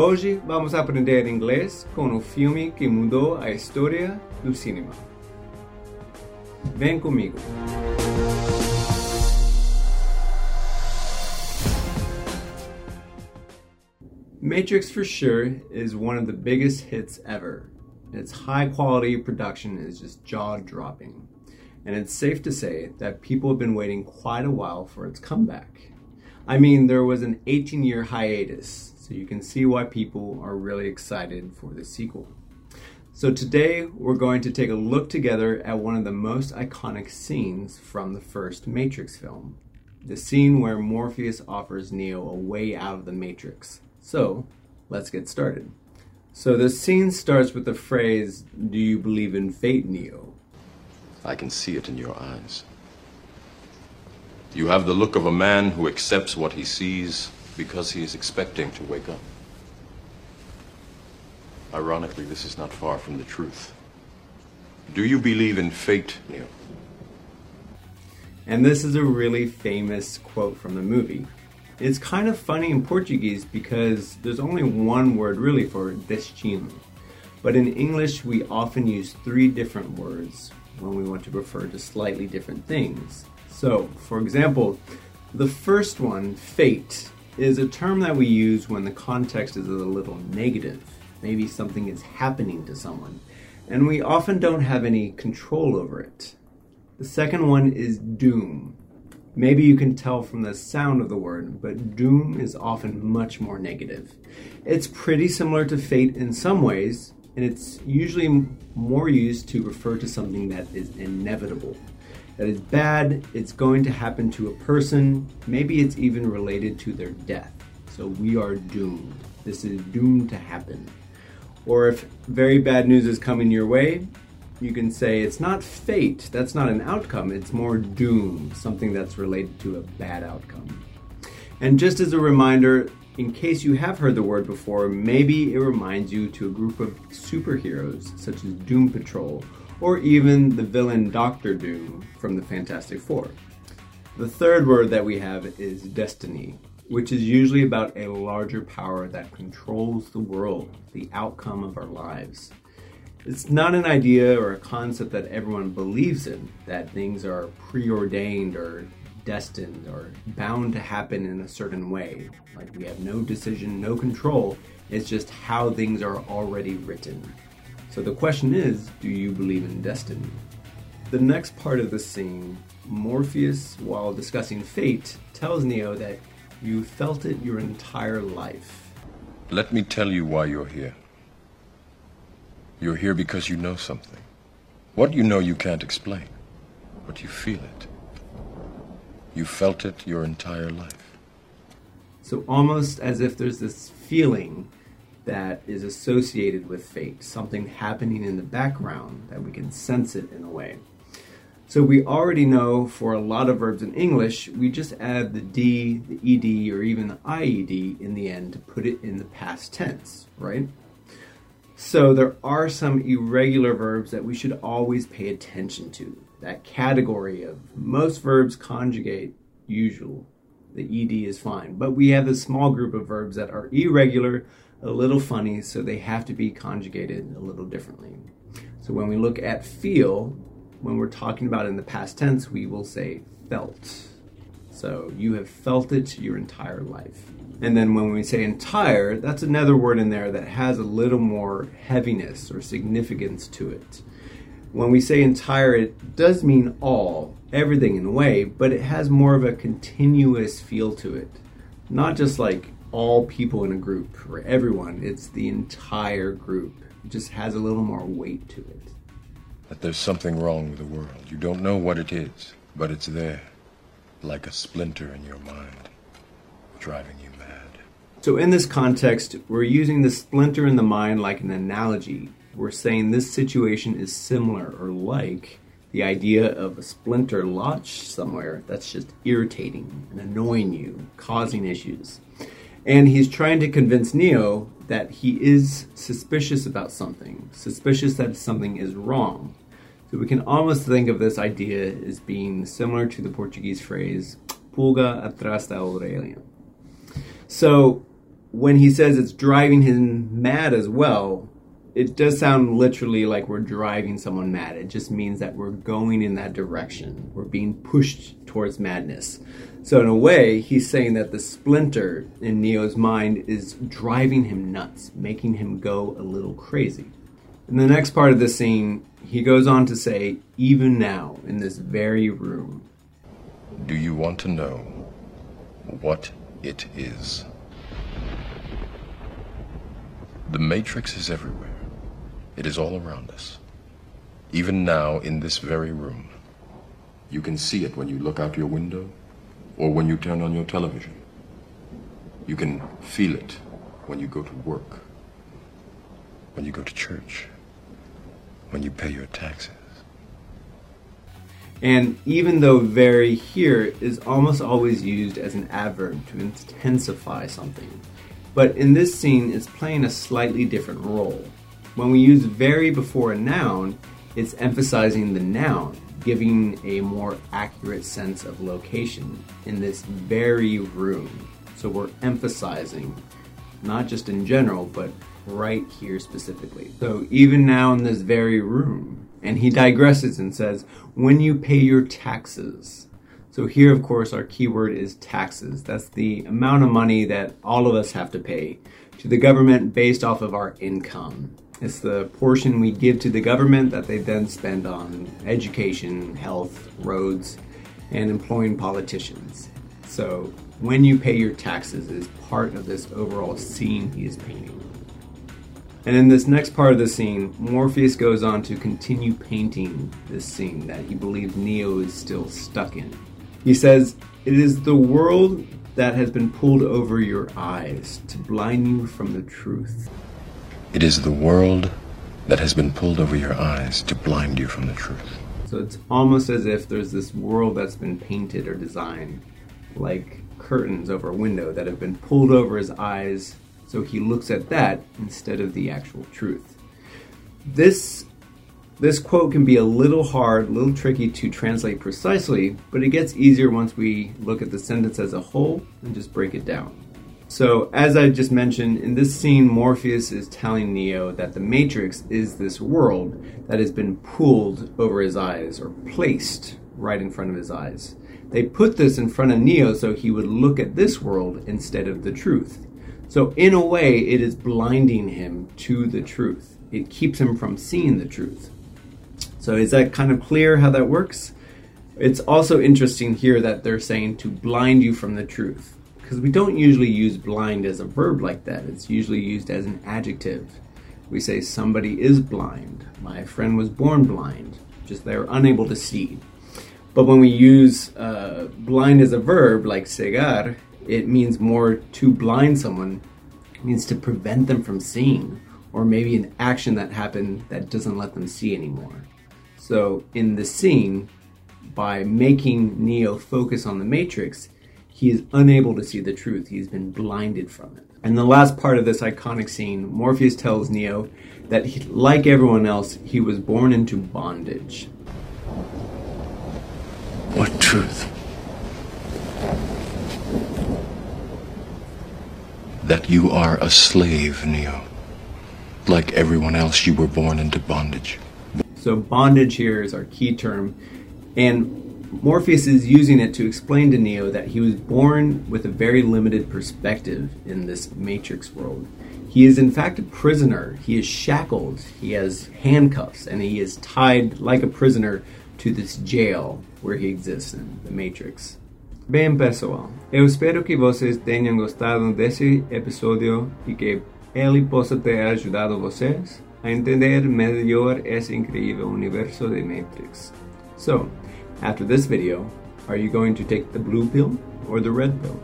Hoje vamos aprender inglês com o filme que mudou a história do cinema. Vem comigo. Matrix for sure is one of the biggest hits ever. Its high quality production is just jaw dropping. And it's safe to say that people have been waiting quite a while for its comeback. I mean, there was an 18 year hiatus, so you can see why people are really excited for the sequel. So, today we're going to take a look together at one of the most iconic scenes from the first Matrix film the scene where Morpheus offers Neo a way out of the Matrix. So, let's get started. So, the scene starts with the phrase, Do you believe in fate, Neo? I can see it in your eyes. You have the look of a man who accepts what he sees because he is expecting to wake up. Ironically, this is not far from the truth. Do you believe in fate, Neo? And this is a really famous quote from the movie. It's kind of funny in Portuguese because there's only one word really for destino. But in English, we often use three different words when we want to refer to slightly different things. So, for example, the first one, fate, is a term that we use when the context is a little negative. Maybe something is happening to someone, and we often don't have any control over it. The second one is doom. Maybe you can tell from the sound of the word, but doom is often much more negative. It's pretty similar to fate in some ways, and it's usually more used to refer to something that is inevitable. That is bad, it's going to happen to a person, maybe it's even related to their death. So we are doomed. This is doomed to happen. Or if very bad news is coming your way, you can say it's not fate, that's not an outcome, it's more doom, something that's related to a bad outcome. And just as a reminder, in case you have heard the word before, maybe it reminds you to a group of superheroes such as Doom Patrol or even the villain Doctor Doom from the Fantastic Four. The third word that we have is destiny, which is usually about a larger power that controls the world, the outcome of our lives. It's not an idea or a concept that everyone believes in, that things are preordained or destined or bound to happen in a certain way. Like we have no decision, no control. It's just how things are already written. So the question is do you believe in destiny? The next part of the scene, Morpheus, while discussing fate, tells Neo that you felt it your entire life. Let me tell you why you're here. You're here because you know something. What you know you can't explain, but you feel it. You felt it your entire life. So, almost as if there's this feeling that is associated with fate, something happening in the background that we can sense it in a way. So, we already know for a lot of verbs in English, we just add the D, the ED, or even the IED in the end to put it in the past tense, right? So there are some irregular verbs that we should always pay attention to. That category of most verbs conjugate usual. The ed is fine. But we have a small group of verbs that are irregular, a little funny, so they have to be conjugated a little differently. So when we look at feel, when we're talking about in the past tense, we will say felt. So you have felt it your entire life. And then when we say entire, that's another word in there that has a little more heaviness or significance to it. When we say entire, it does mean all, everything in a way, but it has more of a continuous feel to it. Not just like all people in a group or everyone, it's the entire group. It just has a little more weight to it. That there's something wrong with the world. You don't know what it is, but it's there, like a splinter in your mind, driving you mad. so, in this context, we're using the splinter in the mind like an analogy. We're saying this situation is similar or like the idea of a splinter lodged somewhere that's just irritating and annoying you, causing issues. And he's trying to convince Neo that he is suspicious about something, suspicious that something is wrong. So we can almost think of this idea as being similar to the Portuguese phrase pulga atrás da orelha. So when he says it's driving him mad as well, it does sound literally like we're driving someone mad. It just means that we're going in that direction. We're being pushed towards madness. So, in a way, he's saying that the splinter in Neo's mind is driving him nuts, making him go a little crazy. In the next part of the scene, he goes on to say, even now, in this very room. Do you want to know what it is? The Matrix is everywhere. It is all around us. Even now, in this very room. You can see it when you look out your window or when you turn on your television. You can feel it when you go to work, when you go to church, when you pay your taxes. And even though very here is almost always used as an adverb to intensify something, but in this scene it's playing a slightly different role. When we use very before a noun, it's emphasizing the noun, giving a more accurate sense of location in this very room. So we're emphasizing, not just in general, but right here specifically. So even now in this very room, and he digresses and says, when you pay your taxes. So here, of course, our keyword is taxes. That's the amount of money that all of us have to pay to the government based off of our income. It's the portion we give to the government that they then spend on education, health, roads, and employing politicians. So when you pay your taxes is part of this overall scene he is painting. And in this next part of the scene, Morpheus goes on to continue painting this scene that he believes Neo is still stuck in. He says, It is the world that has been pulled over your eyes to blind you from the truth. It is the world that has been pulled over your eyes to blind you from the truth. So it's almost as if there's this world that's been painted or designed, like curtains over a window that have been pulled over his eyes so he looks at that instead of the actual truth. This this quote can be a little hard, a little tricky to translate precisely, but it gets easier once we look at the sentence as a whole and just break it down. So, as I just mentioned, in this scene, Morpheus is telling Neo that the Matrix is this world that has been pulled over his eyes or placed right in front of his eyes. They put this in front of Neo so he would look at this world instead of the truth. So, in a way, it is blinding him to the truth. It keeps him from seeing the truth. So, is that kind of clear how that works? It's also interesting here that they're saying to blind you from the truth. Because we don't usually use blind as a verb like that, it's usually used as an adjective. We say somebody is blind. My friend was born blind, just they're unable to see. But when we use uh, blind as a verb, like cegar, it means more to blind someone it means to prevent them from seeing or maybe an action that happened that doesn't let them see anymore so in the scene by making neo focus on the matrix he is unable to see the truth. He's been blinded from it. And the last part of this iconic scene morpheus tells neo that he, like everyone else he was born into bondage. What truth? That you are a slave, Neo. Like everyone else, you were born into bondage. So, bondage here is our key term, and Morpheus is using it to explain to Neo that he was born with a very limited perspective in this Matrix world. He is, in fact, a prisoner. He is shackled, he has handcuffs, and he is tied like a prisoner to this jail where he exists in the Matrix. Bem, pessoal, eu espero que vocês tenham gostado desse episódio e que ele possa ter ajudado vocês a entender melhor esse incrível universo de Matrix. So, after this video, are you going to take the blue pill or the red pill?